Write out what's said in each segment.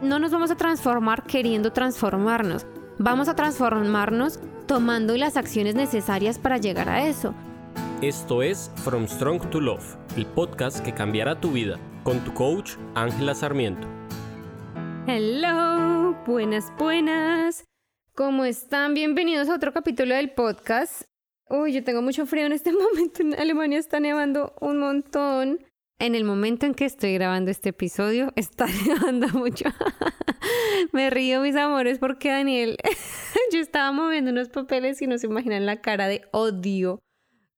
no nos vamos a transformar queriendo transformarnos. Vamos a transformarnos tomando las acciones necesarias para llegar a eso. Esto es From Strong to Love, el podcast que cambiará tu vida, con tu coach Ángela Sarmiento. Hello, buenas, buenas. ¿Cómo están? Bienvenidos a otro capítulo del podcast. Uy, yo tengo mucho frío en este momento. En Alemania está nevando un montón. En el momento en que estoy grabando este episodio, está nevando mucho. Me río, mis amores, porque Daniel, yo estaba moviendo unos papeles y no se imaginan la cara de odio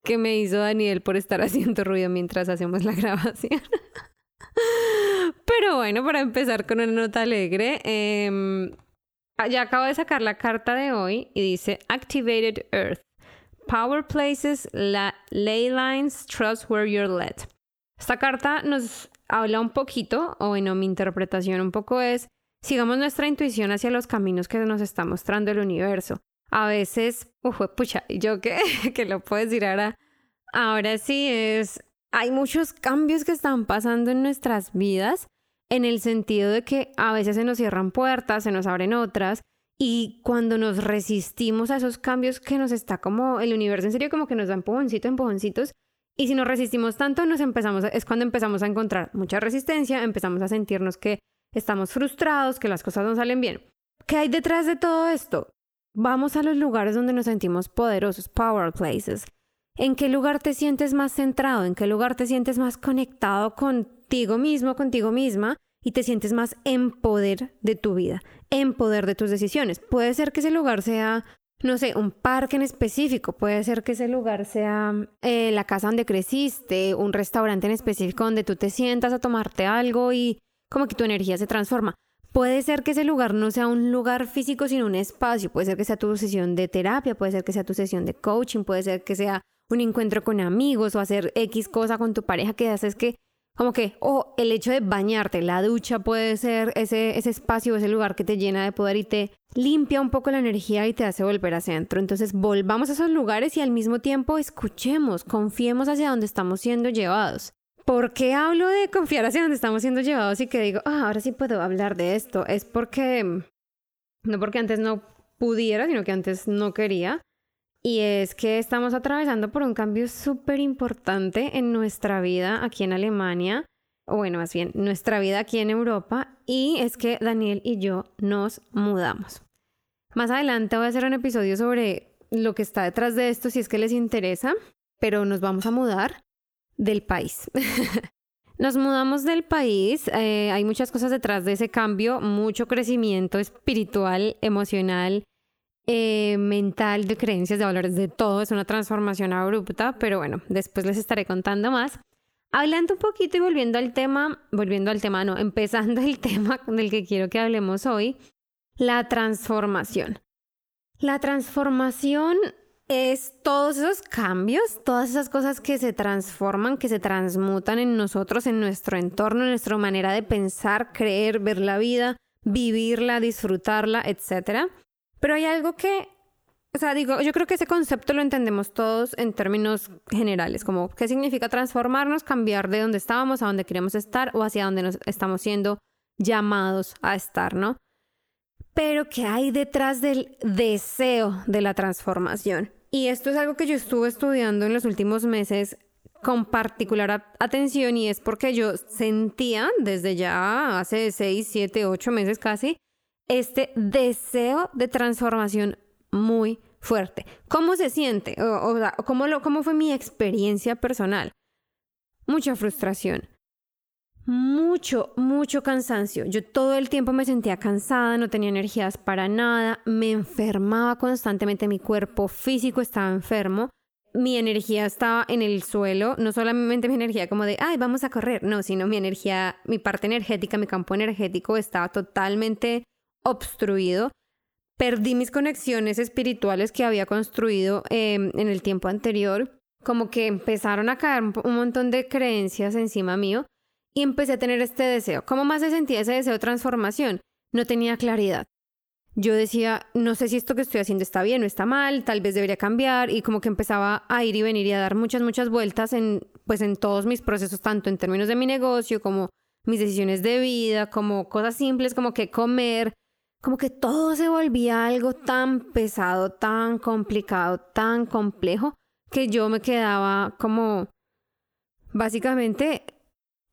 que me hizo Daniel por estar haciendo ruido mientras hacemos la grabación. Pero bueno, para empezar con una nota alegre, eh, ya acabo de sacar la carta de hoy y dice Activated Earth. Power places, la ley lines, trust where you're led. Esta carta nos habla un poquito, o bueno, mi interpretación un poco es, sigamos nuestra intuición hacia los caminos que nos está mostrando el universo. A veces, uf, pucha, yo que, que lo puedo decir ahora, ahora sí es, hay muchos cambios que están pasando en nuestras vidas, en el sentido de que a veces se nos cierran puertas, se nos abren otras, y cuando nos resistimos a esos cambios que nos está como el universo en serio como que nos da empujoncitos, empujoncitos, y si nos resistimos tanto, nos empezamos es cuando empezamos a encontrar mucha resistencia, empezamos a sentirnos que estamos frustrados, que las cosas no salen bien. ¿Qué hay detrás de todo esto? Vamos a los lugares donde nos sentimos poderosos, power places. ¿En qué lugar te sientes más centrado? ¿En qué lugar te sientes más conectado contigo mismo, contigo misma? Y te sientes más en poder de tu vida, en poder de tus decisiones. Puede ser que ese lugar sea no sé, un parque en específico. Puede ser que ese lugar sea eh, la casa donde creciste, un restaurante en específico donde tú te sientas a tomarte algo y como que tu energía se transforma. Puede ser que ese lugar no sea un lugar físico, sino un espacio. Puede ser que sea tu sesión de terapia, puede ser que sea tu sesión de coaching, puede ser que sea un encuentro con amigos o hacer X cosa con tu pareja que haces que como que, o el hecho de bañarte, la ducha puede ser ese, ese espacio, ese lugar que te llena de poder y te limpia un poco la energía y te hace volver hacia adentro. Entonces volvamos a esos lugares y al mismo tiempo escuchemos, confiemos hacia donde estamos siendo llevados. ¿Por qué hablo de confiar hacia donde estamos siendo llevados y que digo, ah, ahora sí puedo hablar de esto? Es porque, no porque antes no pudiera, sino que antes no quería. Y es que estamos atravesando por un cambio súper importante en nuestra vida aquí en Alemania, o bueno, más bien nuestra vida aquí en Europa, y es que Daniel y yo nos mudamos. Más adelante voy a hacer un episodio sobre lo que está detrás de esto, si es que les interesa, pero nos vamos a mudar del país. Nos mudamos del país, eh, hay muchas cosas detrás de ese cambio, mucho crecimiento espiritual, emocional, eh, mental, de creencias, de valores, de todo. Es una transformación abrupta, pero bueno, después les estaré contando más. Hablando un poquito y volviendo al tema, volviendo al tema, no, empezando el tema del que quiero que hablemos hoy, la transformación. La transformación es todos esos cambios, todas esas cosas que se transforman, que se transmutan en nosotros, en nuestro entorno, en nuestra manera de pensar, creer, ver la vida, vivirla, disfrutarla, etcétera. Pero hay algo que, o sea, digo, yo creo que ese concepto lo entendemos todos en términos generales, como qué significa transformarnos, cambiar de donde estábamos a donde queremos estar o hacia donde nos estamos siendo llamados a estar, ¿no? Pero ¿qué hay detrás del deseo de la transformación? Y esto es algo que yo estuve estudiando en los últimos meses con particular atención y es porque yo sentía desde ya hace 6, 7, 8 meses casi este deseo de transformación muy fuerte. ¿Cómo se siente? O, ¿cómo, lo, ¿Cómo fue mi experiencia personal? Mucha frustración. Mucho, mucho cansancio. Yo todo el tiempo me sentía cansada, no tenía energías para nada, me enfermaba constantemente, mi cuerpo físico estaba enfermo, mi energía estaba en el suelo, no solamente mi energía como de, ay, vamos a correr, no, sino mi energía, mi parte energética, mi campo energético estaba totalmente obstruido. Perdí mis conexiones espirituales que había construido em, en el tiempo anterior. Como que empezaron a caer un montón de creencias encima mío y empecé a tener este deseo. ¿Cómo más se sentía ese deseo de transformación? No tenía claridad. Yo decía, no sé si esto que estoy haciendo está bien o está mal, tal vez debería cambiar y como que empezaba a ir y venir y a dar muchas, muchas vueltas en, pues en todos mis procesos, tanto en términos de mi negocio como mis decisiones de vida, como cosas simples como que comer, como que todo se volvía algo tan pesado, tan complicado, tan complejo, que yo me quedaba como básicamente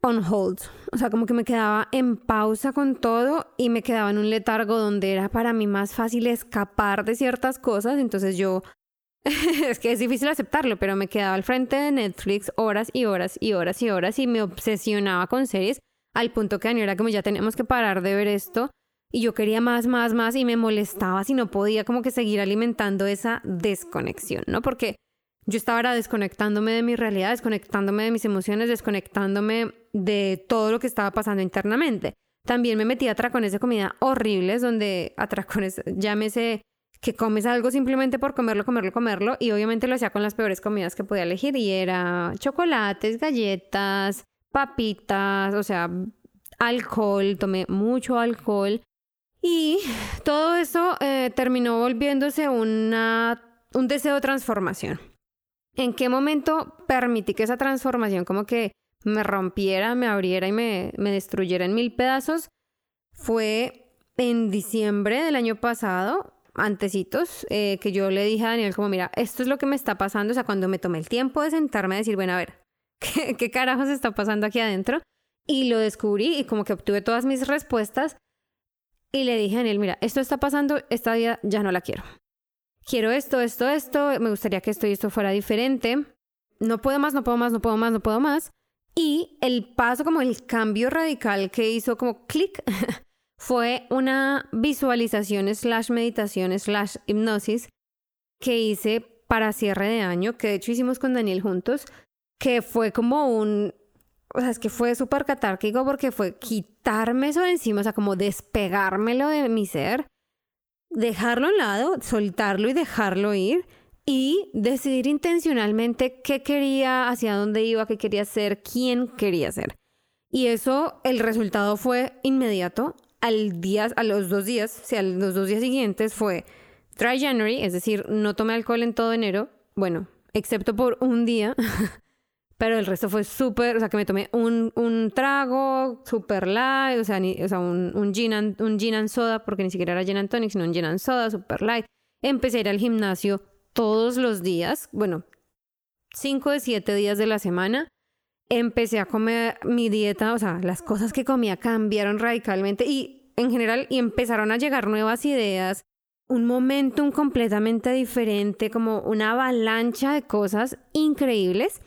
on hold. O sea, como que me quedaba en pausa con todo y me quedaba en un letargo donde era para mí más fácil escapar de ciertas cosas. Entonces yo, es que es difícil aceptarlo, pero me quedaba al frente de Netflix horas y horas y horas y horas y me obsesionaba con series al punto que era como ya tenemos que parar de ver esto. Y yo quería más, más, más y me molestaba si no podía como que seguir alimentando esa desconexión, ¿no? Porque yo estaba desconectándome de mi realidad, desconectándome de mis emociones, desconectándome de todo lo que estaba pasando internamente. También me metí a atracones de comida horribles, donde atracones, llámese que comes algo simplemente por comerlo, comerlo, comerlo, y obviamente lo hacía con las peores comidas que podía elegir, y era chocolates, galletas, papitas, o sea, alcohol, tomé mucho alcohol, y todo eso eh, terminó volviéndose una, un deseo de transformación. ¿En qué momento permití que esa transformación como que me rompiera, me abriera y me, me destruyera en mil pedazos? Fue en diciembre del año pasado, antecitos, eh, que yo le dije a Daniel como, mira, esto es lo que me está pasando, o sea, cuando me tomé el tiempo de sentarme a decir, bueno, a ver, ¿qué, qué carajos está pasando aquí adentro? Y lo descubrí y como que obtuve todas mis respuestas y le dije a Daniel, mira, esto está pasando, esta vida ya no la quiero quiero esto, esto, esto, me gustaría que esto y esto fuera diferente, no puedo más, no puedo más, no puedo más, no puedo más. Y el paso, como el cambio radical que hizo como clic, fue una visualización slash meditación slash hipnosis que hice para cierre de año, que de hecho hicimos con Daniel juntos, que fue como un, o sea, es que fue súper catárquico porque fue quitarme eso de encima, o sea, como despegármelo de mi ser dejarlo a un lado, soltarlo y dejarlo ir y decidir intencionalmente qué quería, hacia dónde iba, qué quería ser, quién quería ser. Y eso, el resultado fue inmediato. Al día, a los dos días, o sea, los dos días siguientes fue Dry January, es decir, no tomé alcohol en todo enero, bueno, excepto por un día. Pero el resto fue súper, o sea, que me tomé un, un trago súper light, o sea, o sea un, un, gin and, un gin and soda, porque ni siquiera era gin and tonic, sino un gin and soda súper light. Empecé a ir al gimnasio todos los días, bueno, cinco de siete días de la semana. Empecé a comer mi dieta, o sea, las cosas que comía cambiaron radicalmente y en general, y empezaron a llegar nuevas ideas, un momentum completamente diferente, como una avalancha de cosas increíbles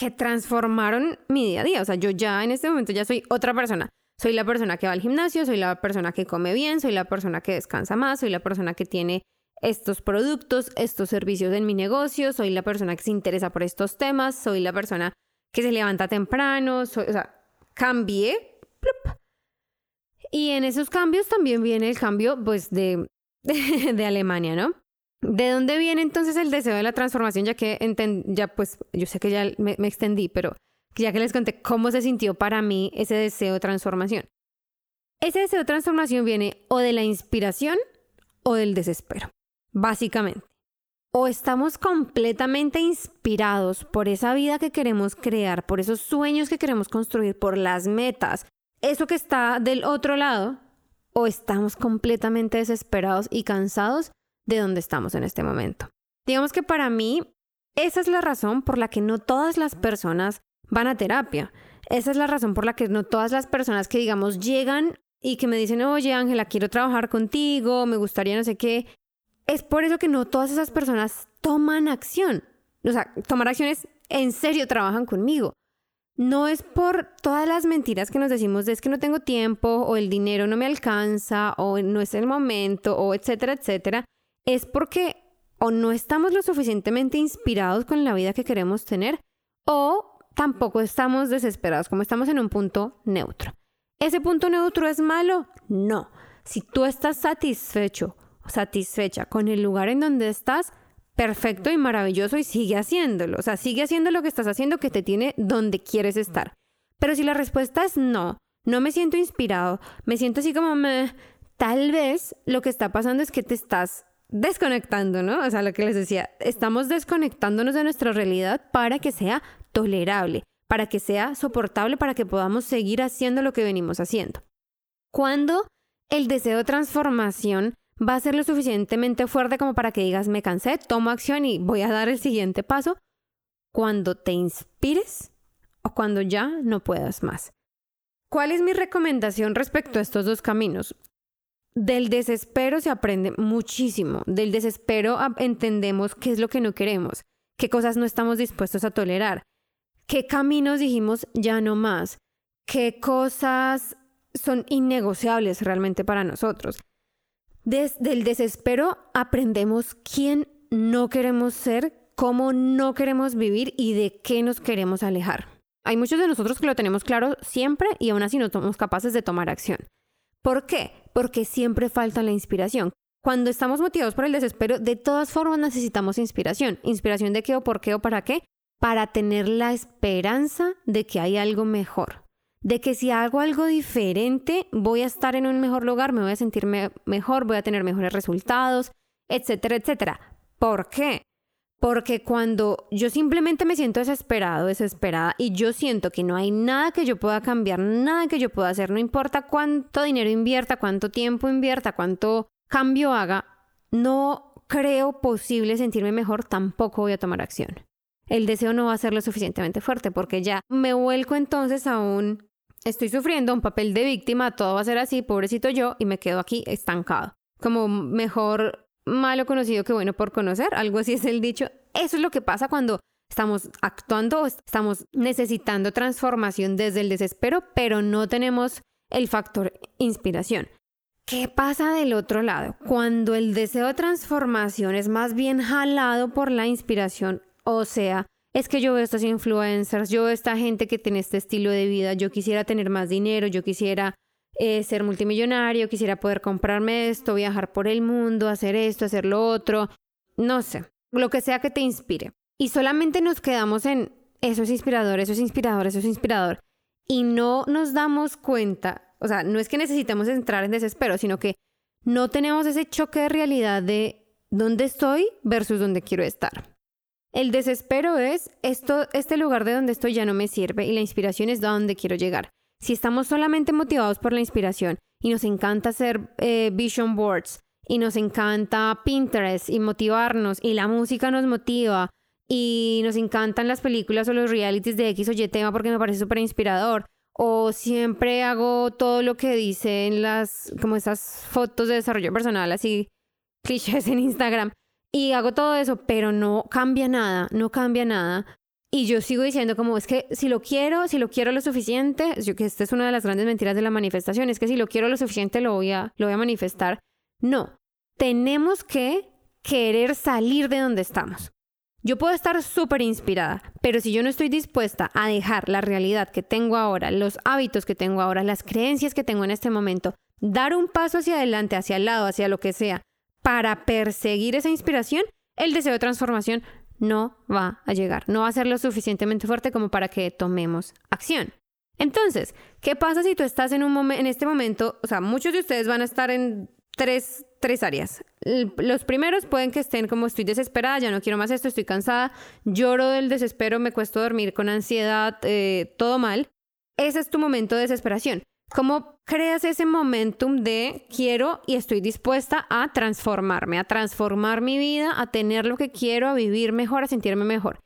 que transformaron mi día a día. O sea, yo ya en este momento ya soy otra persona. Soy la persona que va al gimnasio, soy la persona que come bien, soy la persona que descansa más, soy la persona que tiene estos productos, estos servicios en mi negocio, soy la persona que se interesa por estos temas, soy la persona que se levanta temprano, soy, o sea, cambié. Y en esos cambios también viene el cambio, pues, de, de Alemania, ¿no? ¿De dónde viene entonces el deseo de la transformación? Ya que ya pues yo sé que ya me, extendí, pero ya que les conté cómo se sintió para mí ese deseo de transformación. Ese deseo de transformación viene o de la inspiración o del desespero, básicamente. O estamos completamente inspirados por esa vida que queremos crear, por esos sueños que queremos construir, por las metas, eso que está del otro lado, o estamos completamente desesperados y cansados de donde estamos en este momento. Digamos que para mí, esa es la razón por la que no todas las personas van a terapia. Esa es la razón por la que no todas las personas que, digamos, llegan y que me dicen, oye, Ángela, quiero trabajar contigo, me gustaría no sé qué. Es por eso que no todas esas personas toman acción. O sea, tomar acciones en serio trabajan conmigo. No es por todas las mentiras que nos decimos de es que no tengo tiempo o el dinero no me alcanza o no es el momento o etcétera, etcétera es porque o no estamos lo suficientemente inspirados con la vida que queremos tener o tampoco estamos desesperados, como estamos en un punto neutro. ¿Ese punto neutro es malo? No. Si tú estás satisfecho satisfecha con el lugar en donde estás, perfecto y maravilloso y sigue haciéndolo. O sea, sigue haciendo lo que estás haciendo que te tiene donde quieres estar. Pero si la respuesta es no, no me siento inspirado, me siento así como me... Tal vez lo que está pasando es que te estás desconectando, ¿no? O sea, lo que les decía, estamos desconectándonos de nuestra realidad para que sea tolerable, para que sea soportable, para que podamos seguir haciendo lo que venimos haciendo. Cuando el deseo de transformación va a ser lo suficientemente fuerte como para que digas, me cansé, tomo acción y voy a dar el siguiente paso, cuando te inspires o cuando ya no puedas más. ¿Cuál es mi recomendación respecto a estos dos caminos? Del desespero se aprende muchísimo. Del desespero entendemos qué es lo que no queremos, qué cosas no estamos dispuestos a tolerar, qué caminos dijimos ya no más, qué cosas son innegociables realmente para nosotros. Desde el desespero aprendemos quién no queremos ser, cómo no queremos vivir y de qué nos queremos alejar. Hay muchos de nosotros que lo tenemos claro siempre y aún así no somos capaces de tomar acción. ¿Por qué? Porque siempre falta la inspiración. Cuando estamos motivados por el desespero, de todas formas necesitamos inspiración. ¿Inspiración de qué o por qué o para qué? Para tener la esperanza de que hay algo mejor. De que si hago algo diferente, voy a estar en un mejor lugar, me voy a sentir mejor, voy a tener mejores resultados, etcétera, etcétera. ¿Por qué? Porque cuando yo simplemente me siento desesperado, desesperada, y yo siento que no hay nada que yo pueda cambiar, nada que yo pueda hacer, no importa cuánto dinero invierta, cuánto tiempo invierta, cuánto cambio haga, no creo posible sentirme mejor, tampoco voy a tomar acción. El deseo no va a ser lo suficientemente fuerte porque ya me vuelco entonces a un estoy sufriendo un papel de víctima, todo va a ser así, pobrecito yo, y me quedo aquí estancado. Como mejor malo conocido que bueno por conocer, algo así es el dicho. Eso es lo que pasa cuando estamos actuando, estamos necesitando transformación desde el desespero, pero no tenemos el factor inspiración. ¿Qué pasa del otro lado? Cuando el deseo de transformación es más bien jalado por la inspiración, o sea, es que yo veo estos influencers, yo veo esta gente que tiene este estilo de vida, yo quisiera tener más dinero, yo quisiera eh, ser multimillonario, quisiera poder comprarme esto, viajar por el mundo, hacer esto, hacer lo otro, no sé, lo que sea que te inspire. Y solamente nos quedamos en eso es inspirador, eso es inspirador, eso es inspirador. Y no nos damos cuenta, o sea, no es que necesitemos entrar en desespero, sino que no tenemos ese choque de realidad de dónde estoy versus dónde quiero estar. El desespero es esto, este lugar de donde estoy ya no me sirve y la inspiración es de donde quiero llegar. Si estamos solamente motivados por la inspiración y nos encanta hacer eh, vision boards y nos encanta Pinterest y motivarnos y la música nos motiva y nos encantan las películas o los realities de X o Y tema porque me parece súper inspirador o siempre hago todo lo que dicen las como esas fotos de desarrollo personal así clichés en Instagram y hago todo eso, pero no cambia nada, no cambia nada. Y yo sigo diciendo como es que si lo quiero, si lo quiero lo suficiente, yo que esta es una de las grandes mentiras de la manifestación, es que si lo quiero lo suficiente lo voy a, lo voy a manifestar. No, tenemos que querer salir de donde estamos. Yo puedo estar súper inspirada, pero si yo no estoy dispuesta a dejar la realidad que tengo ahora, los hábitos que tengo ahora, las creencias que tengo en este momento, dar un paso hacia adelante, hacia el lado, hacia lo que sea, para perseguir esa inspiración, el deseo de transformación no va a llegar, no va a ser lo suficientemente fuerte como para que tomemos acción. Entonces, ¿qué pasa si tú estás en, un en este momento? O sea, muchos de ustedes van a estar en tres, tres áreas. Los primeros pueden que estén como estoy desesperada, ya no quiero más esto, estoy cansada, lloro del desespero, me cuesta dormir con ansiedad, eh, todo mal. Ese es tu momento de desesperación. ¿Cómo creas ese momentum de quiero y estoy dispuesta a transformarme, a transformar mi vida, a tener lo que quiero, a vivir mejor, a sentirme mejor?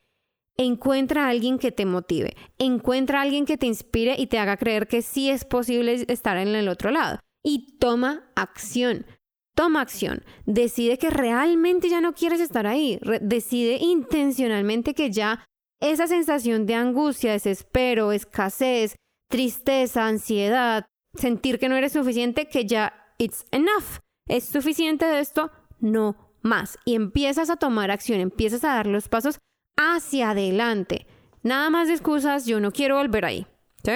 Encuentra a alguien que te motive, encuentra a alguien que te inspire y te haga creer que sí es posible estar en el otro lado. Y toma acción, toma acción, decide que realmente ya no quieres estar ahí, decide intencionalmente que ya esa sensación de angustia, desespero, escasez, tristeza, ansiedad, sentir que no eres suficiente, que ya it's enough. Es suficiente de esto, no más. Y empiezas a tomar acción, empiezas a dar los pasos hacia adelante. Nada más de excusas, yo no quiero volver ahí. ¿sí?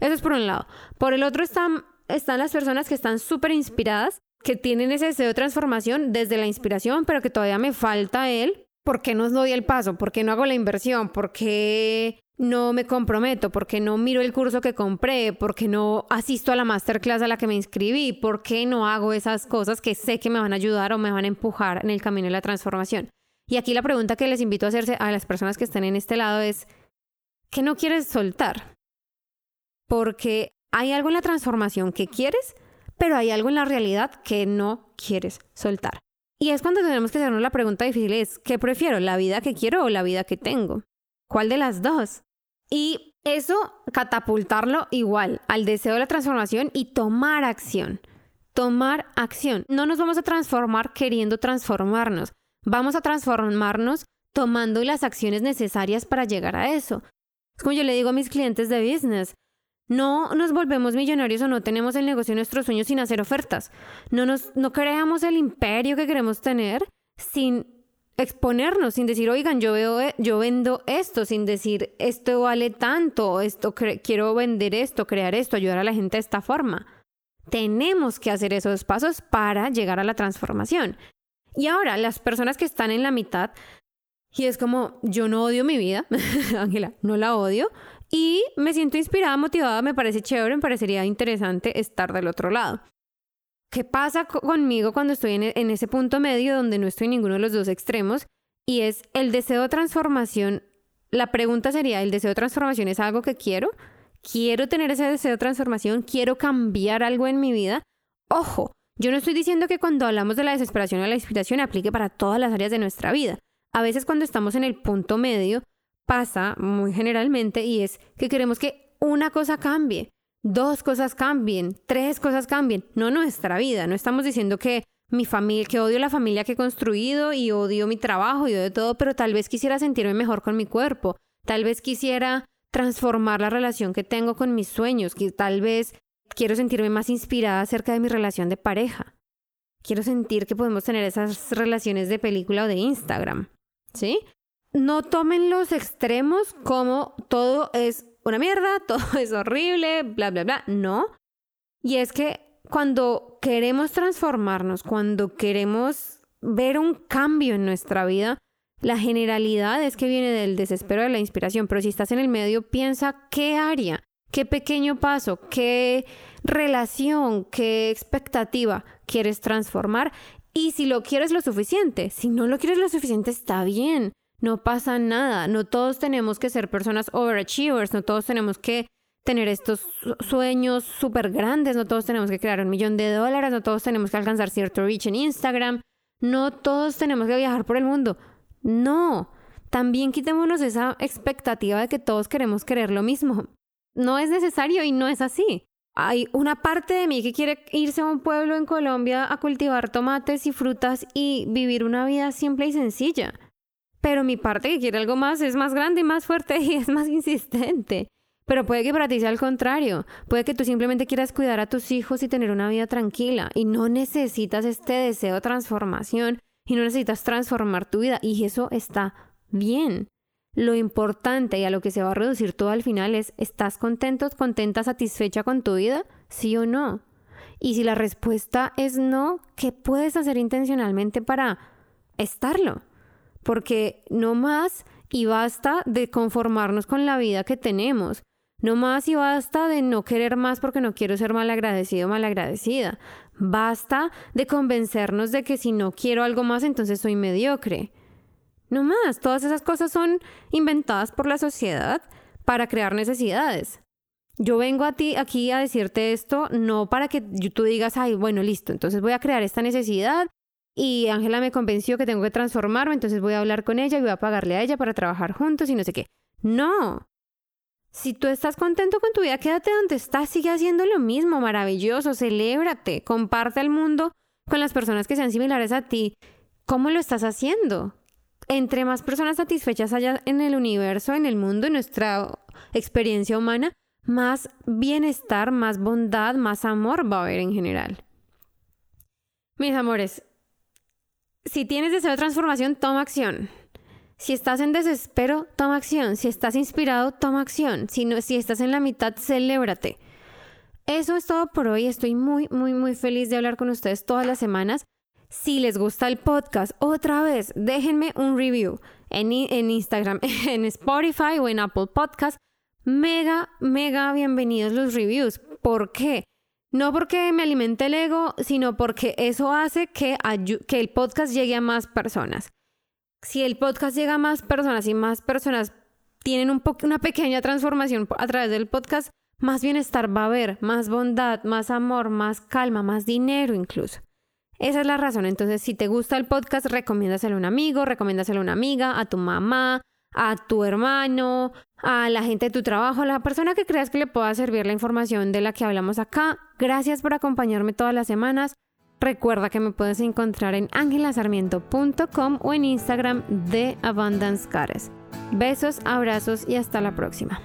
Eso es por un lado. Por el otro están, están las personas que están súper inspiradas, que tienen ese deseo de transformación desde la inspiración, pero que todavía me falta él. ¿Por qué no doy el paso? ¿Por qué no hago la inversión? ¿Por qué no me comprometo, porque no miro el curso que compré, porque no asisto a la masterclass a la que me inscribí, porque no hago esas cosas que sé que me van a ayudar o me van a empujar en el camino de la transformación. Y aquí la pregunta que les invito a hacerse a las personas que están en este lado es, que no quieres soltar. Porque hay algo en la transformación que quieres, pero hay algo en la realidad que no quieres soltar. Y es cuando tenemos que hacernos la pregunta difícil es, ¿qué prefiero? ¿La vida que quiero o la vida que tengo? ¿Cuál de las dos? Y eso catapultarlo igual al deseo de la transformación y tomar acción. Tomar acción. No nos vamos a transformar queriendo transformarnos. Vamos a transformarnos tomando las acciones necesarias para llegar a eso. Es como yo le digo a mis clientes de business, no nos volvemos millonarios o no tenemos el negocio de nuestros sueños sin hacer ofertas. No, nos, no creamos el imperio que queremos tener sin exponernos, sin decir, oigan, yo, veo, e, yo vendo esto, sin decir, esto vale tanto, esto quiero vender esto, crear esto, ayudar a la gente de esta forma. Tenemos que hacer esos pasos para llegar a la transformación. Y ahora, las personas que están en la mitad, y es como, yo no odio mi vida, Ángela, no la odio, y me siento inspirada, motivada, me parece chévere, me parecería interesante estar del otro lado. ¿Qué pasa conmigo cuando estoy en, en ese punto medio donde no estoy en ninguno de los dos extremos? Y es el deseo de transformación. La pregunta sería, ¿el deseo de transformación es algo que quiero? ¿Quiero tener ese deseo de transformación? ¿Quiero cambiar algo en mi vida? Ojo, yo no estoy diciendo que cuando hablamos de la desesperación o la inspiración aplique para todas las áreas de nuestra vida. A veces cuando estamos en el punto medio pasa muy generalmente y es que queremos que una cosa cambie, dos cosas cambien, tres cosas cambien, no nuestra vida. No estamos diciendo que mi familia, que odio la familia que he construido y odio mi trabajo y odio todo, pero tal vez quisiera sentirme mejor con mi cuerpo, tal vez quisiera transformar la relación que tengo con mis sueños, que tal vez quiero sentirme más inspirada acerca de mi relación de pareja. Quiero sentir que podemos tener esas relaciones de película o de Instagram, ¿sí? no tomen los extremos como todo es una mierda, todo es horrible, bla, bla, bla. No. Y es que cuando queremos transformarnos, cuando queremos ver un cambio en nuestra vida, la generalidad es que viene del desespero de la inspiración, pero si estás en el medio, piensa qué área, qué pequeño paso, qué relación, qué expectativa quieres transformar y si lo quieres lo suficiente. Si no lo quieres lo suficiente, está bien. No pasa nada. No todos tenemos que ser personas overachievers. No todos tenemos que tener estos sueños súper grandes. No todos tenemos que crear un millón de dólares. No todos tenemos que alcanzar cierto reach en Instagram. No todos tenemos que viajar por el mundo. No. También quitémonos esa expectativa de que todos queremos querer lo mismo. No es necesario y no es así. Hay una parte de mí que quiere irse a un pueblo en Colombia a cultivar tomates y frutas y vivir una vida simple y sencilla. Pero mi parte que quiere algo más es más grande y más fuerte y es más insistente. Pero puede que para ti sea al contrario. Puede que tú simplemente quieras cuidar a tus hijos y tener una vida tranquila. Y no necesitas este deseo de transformación y no necesitas transformar tu vida. Y eso está bien. Lo importante y a lo que se va a reducir todo al final es, ¿estás contento, contenta, satisfecha con tu vida? ¿Sí o no? Y si la respuesta es no, ¿qué puedes hacer intencionalmente para estarlo? Porque no más y basta de conformarnos con la vida que tenemos. No más y basta de no querer más porque no quiero ser malagradecido o malagradecida. Basta de convencernos de que si no quiero algo más entonces soy mediocre. No más, todas esas cosas son inventadas por la sociedad para crear necesidades. Yo vengo a ti aquí a decirte esto no para que tú digas, ay, bueno, listo, entonces voy a crear esta necesidad y Ángela me convenció que tengo que transformarme, entonces voy a hablar con ella y voy a pagarle a ella para trabajar juntos y no sé qué. No. Si tú estás contento con tu vida, quédate donde estás, sigue haciendo lo mismo, maravilloso, celébrate, comparte al mundo con las personas que sean similares a ti. ¿Cómo lo estás haciendo? Entre más personas satisfechas haya en el universo, en el mundo, en nuestra experiencia humana, más bienestar, más bondad, más amor va a haber en general. Mis amores, si tienes deseo de transformación, toma acción. Si estás en desespero, toma acción. Si estás inspirado, toma acción. Si, no, si estás en la mitad, celébrate. Eso es todo por hoy. Estoy muy, muy, muy feliz de hablar con ustedes todas las semanas. Si les gusta el podcast, otra vez, déjenme un review en, en Instagram, en Spotify o en Apple Podcast. Mega, mega bienvenidos los reviews. ¿Por qué? No porque me alimente el ego, sino porque eso hace que, el podcast llegue a más personas. Si el podcast llega a más personas y más personas tienen un una pequeña transformación a través del podcast, más bienestar va a haber, más bondad, más amor, más calma, más dinero incluso. Esa es la razón. Entonces, si te gusta el podcast, recomiéndaselo a un amigo, recomiéndaselo a una amiga, a tu mamá, a tu hermano, a la gente de tu trabajo, a la persona que creas que le pueda servir la información de la que hablamos acá. Gracias por acompañarme todas las semanas. Recuerda que me puedes encontrar en angelasarmiento.com o en Instagram de Abundance Cares. Besos, abrazos y hasta la próxima.